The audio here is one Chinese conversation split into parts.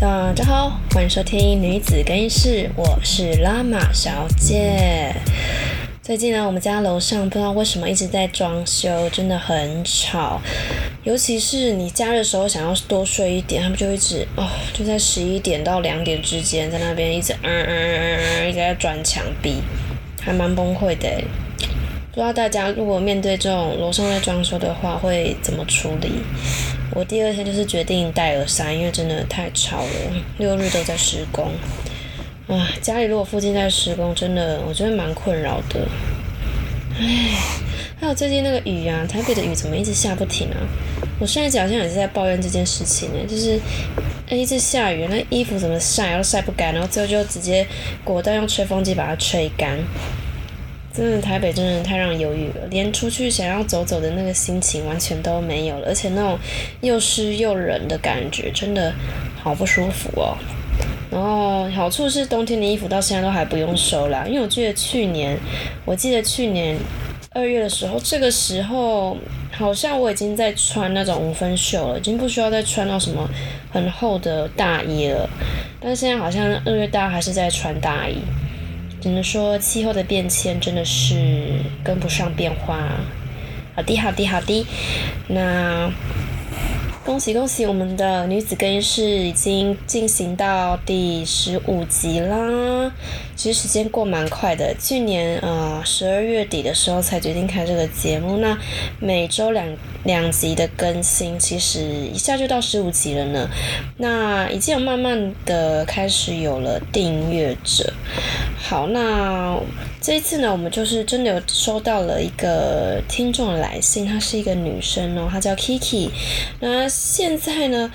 大家好，欢迎收听女子更衣室，我是拉玛小姐。最近呢，我们家楼上不知道为什么一直在装修，真的很吵。尤其是你假日的时候想要多睡一点，他们就一直哦，就在十一点到两点之间，在那边一直嗯嗯嗯嗯，一直在转墙壁，还蛮崩溃的。不知道大家如果面对这种楼上在装修的话，会怎么处理？我第二天就是决定戴耳塞，因为真的太吵了，六日都在施工。啊，家里如果附近在施工，真的我觉得蛮困扰的。唉，还有最近那个雨啊，台北的雨怎么一直下不停啊？我现在好像也是在抱怨这件事情呢，就是一直下雨，那衣服怎么晒都晒不干，然后最后就直接果断用吹风机把它吹干。真的台北真的太让人犹豫了，连出去想要走走的那个心情完全都没有了，而且那种又湿又冷的感觉，真的好不舒服哦。然后好处是冬天的衣服到现在都还不用收啦，因为我记得去年，我记得去年二月的时候，这个时候好像我已经在穿那种五分袖了，已经不需要再穿到什么很厚的大衣了。但是现在好像二月大家还是在穿大衣，只能说气候的变迁真的是跟不上变化。好的，好的，好的，那。恭喜恭喜！我们的女子更衣室已经进行到第十五集啦。其实时间过蛮快的，去年呃十二月底的时候才决定开这个节目。那每周两两集的更新，其实一下就到十五集了呢。那已经有慢慢的开始有了订阅者。好，那这一次呢，我们就是真的有收到了一个听众的来信，她是一个女生哦，她叫 Kiki。那现在呢，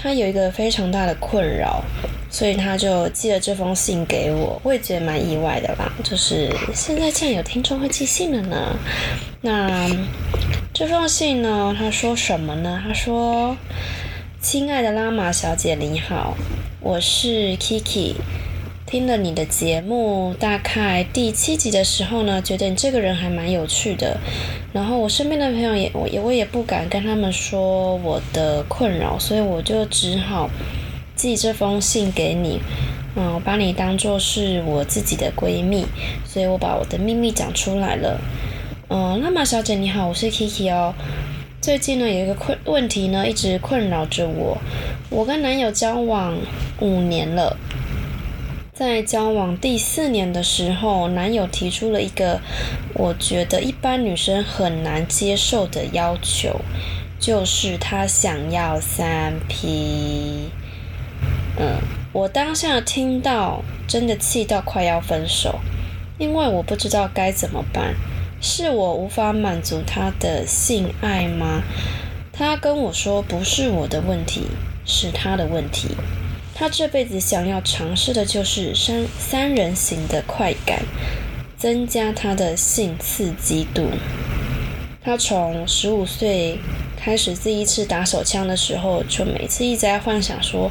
他有一个非常大的困扰，所以他就寄了这封信给我，我也觉得蛮意外的啦。就是现在竟然有听众会寄信了呢。那这封信呢，他说什么呢？他说：“亲爱的拉玛小姐，你好，我是 Kiki。”听了你的节目，大概第七集的时候呢，觉得你这个人还蛮有趣的。然后我身边的朋友也，我也我也不敢跟他们说我的困扰，所以我就只好寄这封信给你。嗯，把你当做是我自己的闺蜜，所以我把我的秘密讲出来了。嗯，那么小姐你好，我是 Kiki 哦。最近呢有一个困问题呢，一直困扰着我。我跟男友交往五年了。在交往第四年的时候，男友提出了一个我觉得一般女生很难接受的要求，就是他想要三 P。嗯，我当下听到真的气到快要分手，因为我不知道该怎么办。是我无法满足他的性爱吗？他跟我说不是我的问题，是他的问题。他这辈子想要尝试的就是三三人行的快感，增加他的性刺激度。他从十五岁开始第一次打手枪的时候，就每次一直在幻想说，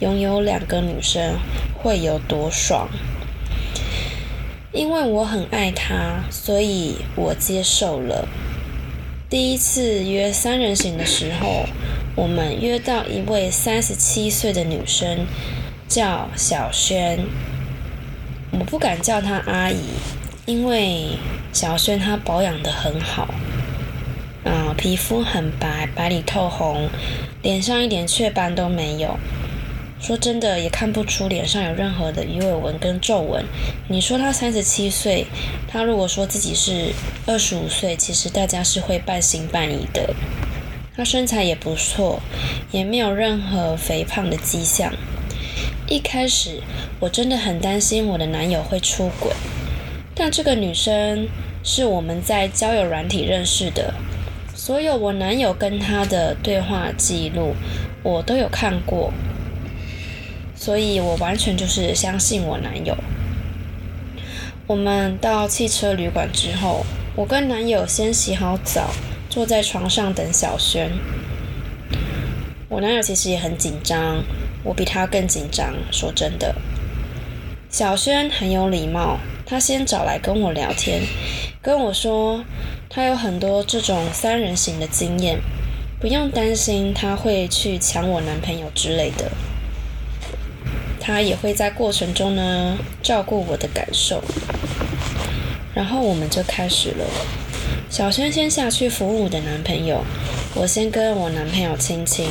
拥有两个女生会有多爽。因为我很爱他，所以我接受了。第一次约三人行的时候。我们约到一位三十七岁的女生，叫小轩。我不敢叫她阿姨，因为小轩她保养的很好，啊，皮肤很白，白里透红，脸上一点雀斑都没有。说真的，也看不出脸上有任何的鱼尾纹跟皱纹。你说她三十七岁，她如果说自己是二十五岁，其实大家是会半信半疑的。她身材也不错，也没有任何肥胖的迹象。一开始我真的很担心我的男友会出轨，但这个女生是我们在交友软体认识的，所有我男友跟她的对话记录我都有看过，所以我完全就是相信我男友。我们到汽车旅馆之后，我跟男友先洗好澡。坐在床上等小轩，我男友其实也很紧张，我比他更紧张。说真的，小轩很有礼貌，他先找来跟我聊天，跟我说他有很多这种三人行的经验，不用担心他会去抢我男朋友之类的。他也会在过程中呢照顾我的感受。然后我们就开始了。小轩先下去服务我的男朋友，我先跟我男朋友亲亲。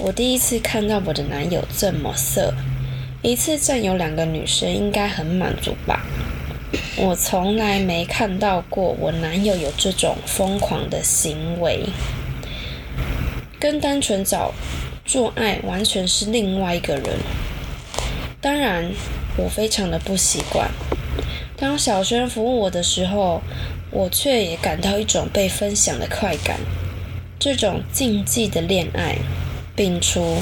我第一次看到我的男友这么色，一次占有两个女生应该很满足吧？我从来没看到过我男友有这种疯狂的行为，跟单纯找做爱完全是另外一个人。当然，我非常的不习惯。当小轩服务我的时候，我却也感到一种被分享的快感。这种禁忌的恋爱，摒除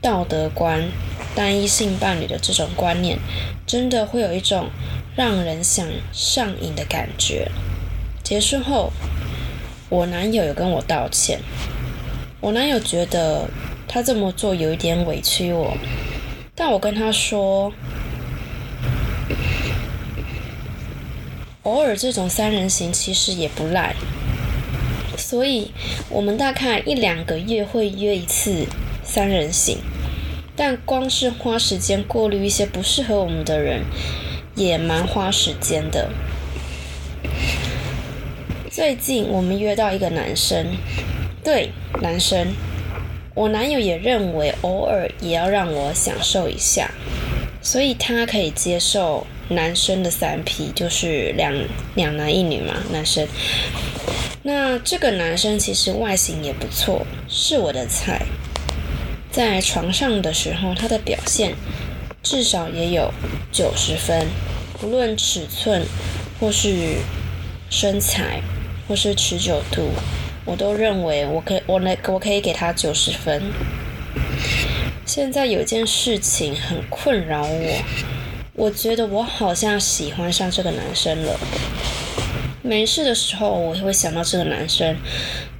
道德观、单一性伴侣的这种观念，真的会有一种让人想上瘾的感觉。结束后，我男友有跟我道歉。我男友觉得他这么做有一点委屈我，但我跟他说。偶尔这种三人行其实也不赖，所以我们大概一两个月会约一次三人行，但光是花时间过滤一些不适合我们的人，也蛮花时间的。最近我们约到一个男生，对，男生，我男友也认为偶尔也要让我享受一下，所以他可以接受。男生的三 P 就是两两男一女嘛，男生。那这个男生其实外形也不错，是我的菜。在床上的时候，他的表现至少也有九十分，不论尺寸或是身材或是持久度，我都认为我可以我能我可以给他九十分。现在有件事情很困扰我。我觉得我好像喜欢上这个男生了。没事的时候，我也会想到这个男生；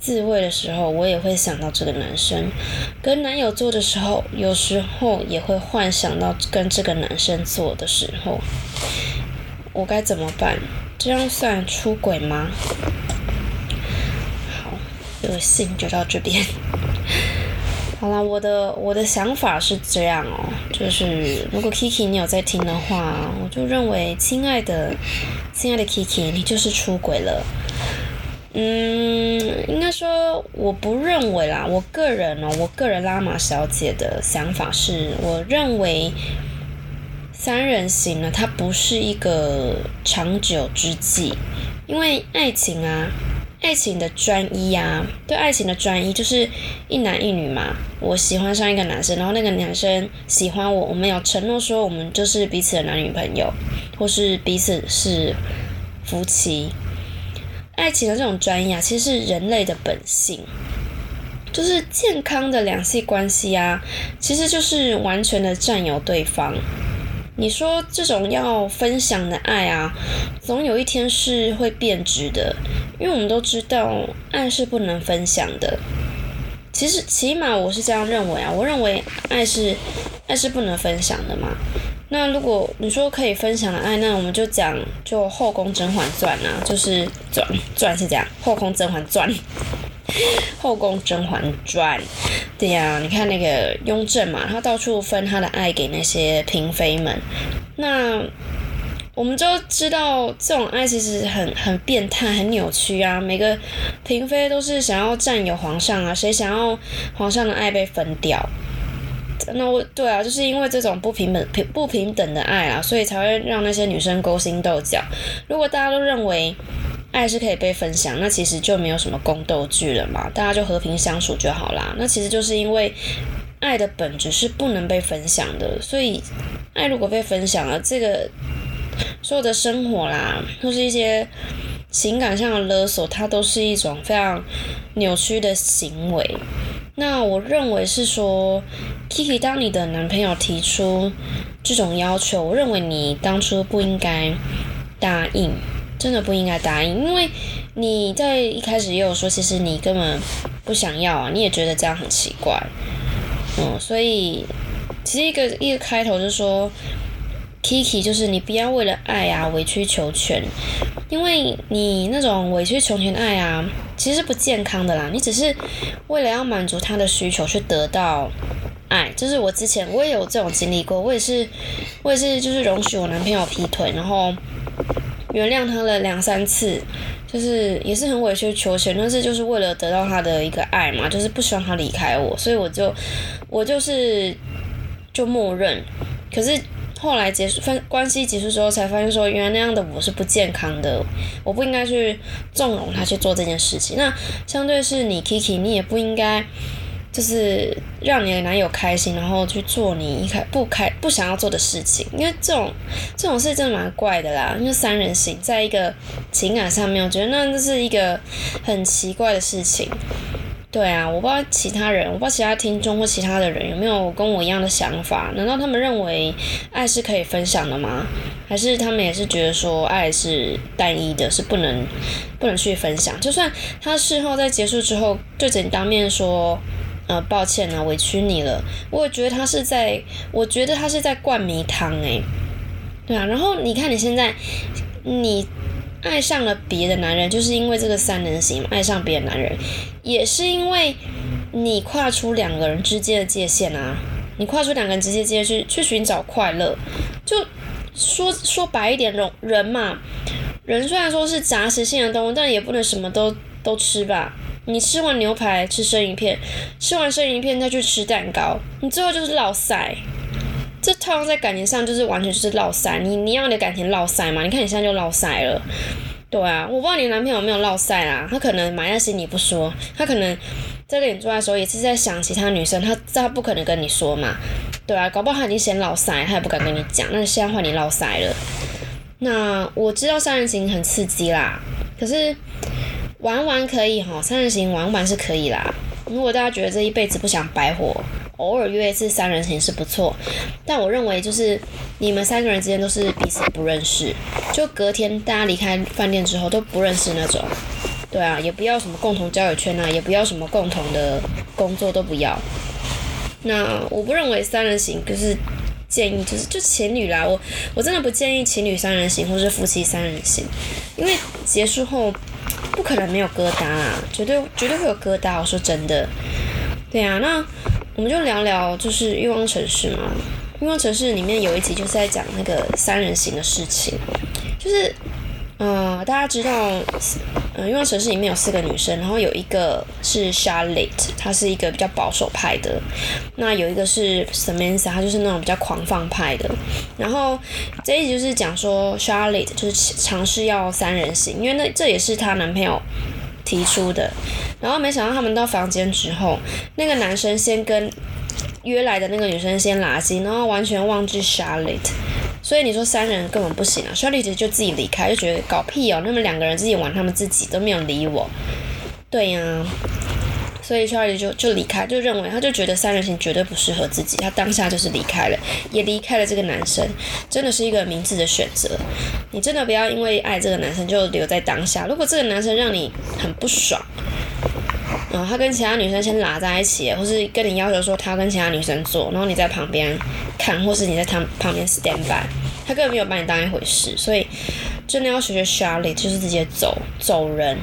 自慰的时候，我也会想到这个男生；跟男友做的时候，有时候也会幻想到跟这个男生做的时候。我该怎么办？这样算出轨吗？好，这信就到这边。好了，我的我的想法是这样哦，就是如果 Kiki 你有在听的话，我就认为，亲爱的，亲爱的 Kiki，你就是出轨了。嗯，应该说我不认为啦，我个人哦，我个人拉玛小姐的想法是，我认为三人行呢，它不是一个长久之计，因为爱情啊。爱情的专一呀，对爱情的专一就是一男一女嘛。我喜欢上一个男生，然后那个男生喜欢我，我们有承诺说我们就是彼此的男女朋友，或是彼此是夫妻。爱情的这种专一啊，其实是人类的本性，就是健康的两性关系啊，其实就是完全的占有对方。你说这种要分享的爱啊，总有一天是会变质的，因为我们都知道爱是不能分享的。其实起码我是这样认为啊，我认为爱是爱是不能分享的嘛。那如果你说可以分享的爱，那我们就讲就《后宫甄嬛传》啊，就是转转是这样，《后宫甄嬛传》。后宫甄嬛传，对呀，你看那个雍正嘛，他到处分他的爱给那些嫔妃们。那我们就知道这种爱其实很很变态、很扭曲啊。每个嫔妃都是想要占有皇上啊，谁想要皇上的爱被分掉？那我对啊，就是因为这种不平等、平不平等的爱啊，所以才会让那些女生勾心斗角。如果大家都认为，爱是可以被分享，那其实就没有什么宫斗剧了嘛，大家就和平相处就好啦。那其实就是因为爱的本质是不能被分享的，所以爱如果被分享了，这个所有的生活啦，或是一些情感上的勒索，它都是一种非常扭曲的行为。那我认为是说，Kiki，当你的男朋友提出这种要求，我认为你当初不应该答应。真的不应该答应，因为你在一开始也有说，其实你根本不想要啊，你也觉得这样很奇怪，嗯，所以其实一个一个开头就说，Kiki，就是你不要为了爱啊委曲求全，因为你那种委曲求全的爱啊，其实不健康的啦。你只是为了要满足他的需求去得到爱，就是我之前我也有这种经历过，我也是我也是就是容许我男朋友劈腿，然后原谅他了两三次，就是也是很委曲求全，但是就是为了得到他的一个爱嘛，就是不希望他离开我，所以我就我就是就默认，可是。后来结束分关系结束之后，才发现说，原来那样的我是不健康的，我不应该去纵容他去做这件事情。那相对是你 Kiki，你也不应该就是让你的男友开心，然后去做你一开不开不想要做的事情，因为这种这种事真的蛮怪的啦。因为三人行，在一个情感上面，我觉得那这是一个很奇怪的事情。对啊，我不知道其他人，我不知道其他听众或其他的人有没有跟我一样的想法？难道他们认为爱是可以分享的吗？还是他们也是觉得说爱是单一的，是不能不能去分享？就算他事后在结束之后对着你当面说，呃，抱歉啊，委屈你了，我也觉得他是在，我觉得他是在灌迷汤诶。对啊，然后你看你现在你。爱上了别的男人，就是因为这个三人行爱上别的男人，也是因为你跨出两个人之间的界限啊！你跨出两个人之间界去去寻找快乐，就说说白一点，人人嘛，人虽然说是杂食性的动物，但也不能什么都都吃吧？你吃完牛排吃生鱼片，吃完生鱼片再去吃蛋糕，你最后就是落塞。这套在感情上就是完全就是落塞，你你要你的感情落塞嘛？你看你现在就落塞了，对啊，我不知道你男朋友有没有落塞啦，他可能埋在心里不说，他可能在跟你做爱的时候也是在想其他女生，他他不可能跟你说嘛，对啊，搞不好他已经先落塞，他也不敢跟你讲，那现在换你落塞了。那我知道三人行很刺激啦，可是玩玩可以哈，三人行玩玩是可以啦。如果大家觉得这一辈子不想白活。偶尔约一次三人行是不错，但我认为就是你们三个人之间都是彼此不认识，就隔天大家离开饭店之后都不认识那种，对啊，也不要什么共同交友圈啊，也不要什么共同的工作都不要。那我不认为三人行就是建议就是就情侣啦，我我真的不建议情侣三人行或是夫妻三人行，因为结束后不可能没有疙瘩啦，绝对绝对会有疙瘩。我说真的，对啊，那。我们就聊聊，就是欲望城市嘛。欲望城市里面有一集就是在讲那个三人行的事情，就是，呃，大家知道，嗯，欲望城市里面有四个女生，然后有一个是 Charlotte，她是一个比较保守派的，那有一个是 Samantha，她就是那种比较狂放派的。然后这一集就是讲说 Charlotte 就是尝试要三人行，因为那这也是她男朋友。提出的，然后没想到他们到房间之后，那个男生先跟约来的那个女生先拉近，然后完全忘记 Charlotte，所以你说三人根本不行啊小丽姐就自己离开，就觉得搞屁哦，他们两个人自己玩他们自己都没有理我，对呀。所以小丽就就离开，就认为他就觉得三人行绝对不适合自己，他当下就是离开了，也离开了这个男生，真的是一个明智的选择。你真的不要因为爱这个男生就留在当下。如果这个男生让你很不爽，然后他跟其他女生先拉在一起，或是跟你要求说他跟其他女生做，然后你在旁边看，或是你在他旁边 stand by，他根本没有把你当一回事。所以真的要学学 Charlie，就是直接走走人。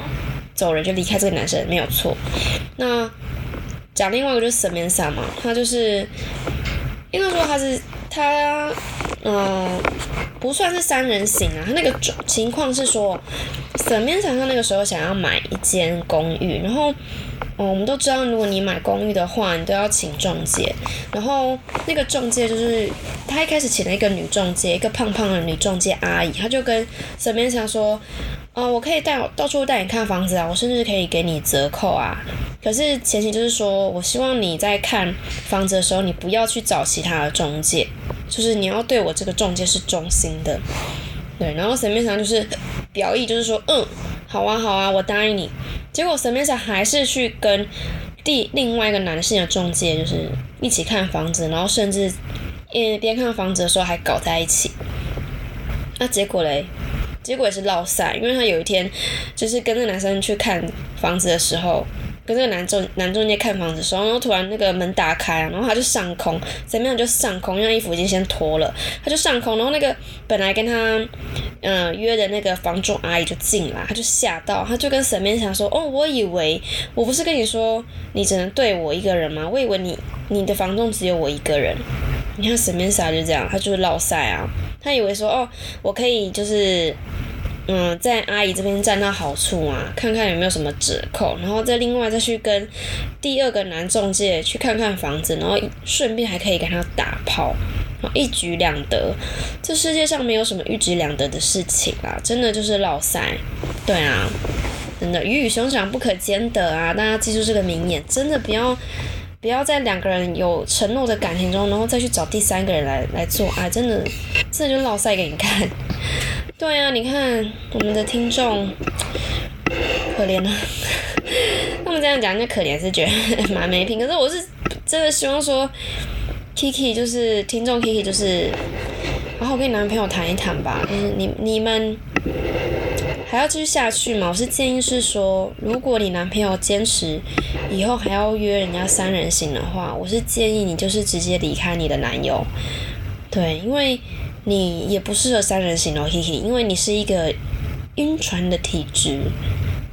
走人就离开这个男生没有错。那讲另外一个就是神面上嘛，他就是应该说他是他嗯不算是三人行啊，他那个情况是说神面上他那个时候想要买一间公寓，然后嗯我们都知道如果你买公寓的话，你都要请中介，然后那个中介就是他一开始请了一个女中介，一个胖胖的女中介阿姨，他就跟沈面上说。哦，我可以带到处带你看房子啊，我甚至可以给你折扣啊。可是前提就是说，我希望你在看房子的时候，你不要去找其他的中介，就是你要对我这个中介是忠心的。对，然后沈面上就是表意，就是说，嗯，好啊，好啊，我答应你。结果神面上还是去跟第另外一个男性的中介，就是一起看房子，然后甚至嗯边看房子的时候还搞在一起。那结果嘞？结果也是落赛，因为他有一天就是跟那男生去看房子的时候，跟这个男中男中介看房子的时候，然后突然那个门打开，然后他就上空，怎么样就上空，因为衣服已经先脱了，他就上空，然后那个本来跟他嗯约的那个房仲阿姨就进来，他就吓到，他就跟沈面想说，哦，我以为我不是跟你说你只能对我一个人吗？我以为你你的房中只有我一个人。你看沈面莎就这样，他就是落塞啊，他以为说哦，我可以就是。嗯，在阿姨这边占到好处啊，看看有没有什么折扣，然后再另外再去跟第二个男中介去看看房子，然后顺便还可以跟他打炮，一举两得。这世界上没有什么一举两得的事情啊，真的就是老塞。对啊，真的鱼与熊掌不可兼得啊！大家记住这个名言，真的不要不要在两个人有承诺的感情中，然后再去找第三个人来来做爱，真的，这就老塞给你看。对啊，你看我们的听众可怜啊，他们这样讲，就可怜是觉得蛮没品。可是我是真的希望说，Kiki 就是听众，Kiki 就是然后跟你男朋友谈一谈吧。就是你你们还要继续下去吗？我是建议是说，如果你男朋友坚持以后还要约人家三人行的话，我是建议你就是直接离开你的男友。对，因为。你也不适合三人行哦，嘿嘿，因为你是一个晕船的体质。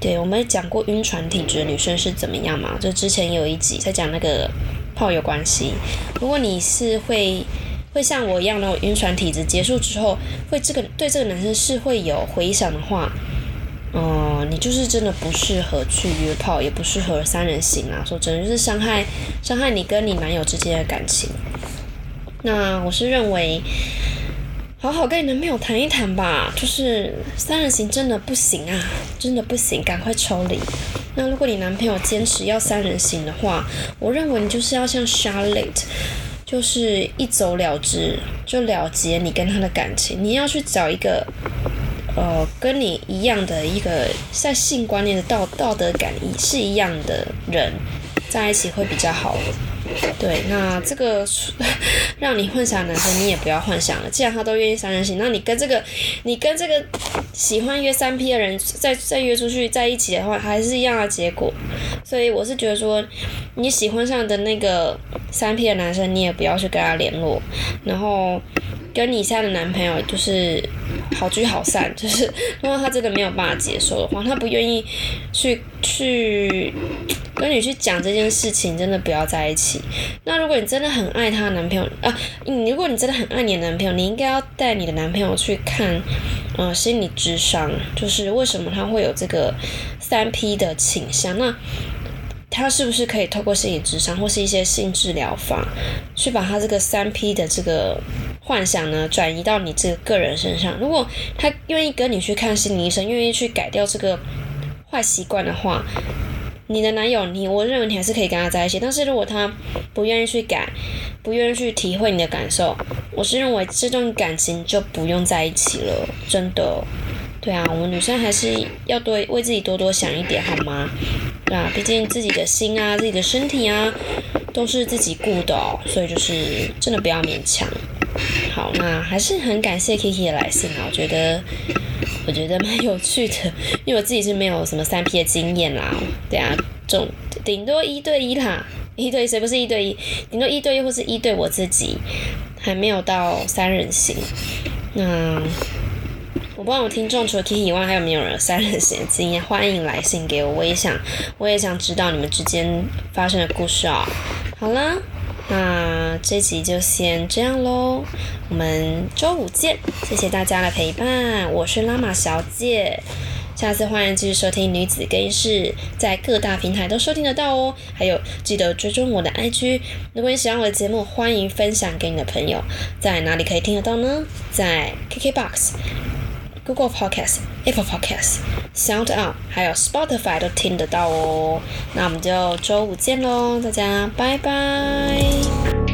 对，我们讲过晕船体质的女生是怎么样嘛？就之前有一集在讲那个炮友关系。如果你是会会像我一样那种晕船体质，结束之后会这个对这个男生是会有回想的话，嗯，你就是真的不适合去约炮，也不适合三人行啊。说真的，就是伤害伤害你跟你男友之间的感情。那我是认为。好好跟你男朋友谈一谈吧，就是三人行真的不行啊，真的不行，赶快抽离。那如果你男朋友坚持要三人行的话，我认为你就是要像 Charlotte，就是一走了之，就了结你跟他的感情。你要去找一个，呃，跟你一样的一个在性观念的道道德感是一样的人，在一起会比较好。对，那这个 让你幻想男生，你也不要幻想了。既然他都愿意三人行，那你跟这个，你跟这个喜欢约三 P 的人再再约出去在一起的话，还是一样的结果。所以我是觉得说，你喜欢上的那个三 P 的男生，你也不要去跟他联络。然后跟你现在的男朋友就是好聚好散，就是如果他真的没有办法接受的话，他不愿意去去。跟你去讲这件事情，真的不要在一起。那如果你真的很爱她男朋友啊，你如果你真的很爱你的男朋友，你应该要带你的男朋友去看，呃，心理智商，就是为什么他会有这个三 P 的倾向？那他是不是可以透过心理智商或是一些性治疗法，去把他这个三 P 的这个幻想呢，转移到你这个个人身上？如果他愿意跟你去看心理医生，愿意去改掉这个坏习惯的话。你的男友，你我认为你还是可以跟他在一起，但是如果他不愿意去改，不愿意去体会你的感受，我是认为这段感情就不用在一起了，真的。对啊，我们女生还是要多为自己多多想一点，好吗？对啊，毕竟自己的心啊，自己的身体啊，都是自己顾的哦，所以就是真的不要勉强。好，那还是很感谢 Kiki 的来信啊，我觉得。我觉得蛮有趣的，因为我自己是没有什么三 P 的经验啦，对啊，总顶多一对一啦，一对谁不是一对一？顶多一对一或是一对我自己，还没有到三人行。那我不知道我听众除了 Kiki 以外，还有没有人三人行经验？欢迎来信给我，我也想，我也想知道你们之间发生的故事啊。好啦。那这集就先这样喽，我们周五见，谢谢大家的陪伴，我是拉玛小姐，下次欢迎继续收听女子更衣室，在各大平台都收听得到哦，还有记得追踪我的 IG，如果你喜欢我的节目，欢迎分享给你的朋友，在哪里可以听得到呢？在 KKBOX。Google Podcast、Apple Podcast、Sound On，还有 Spotify 都听得到哦。那我们就周五见喽，大家拜拜。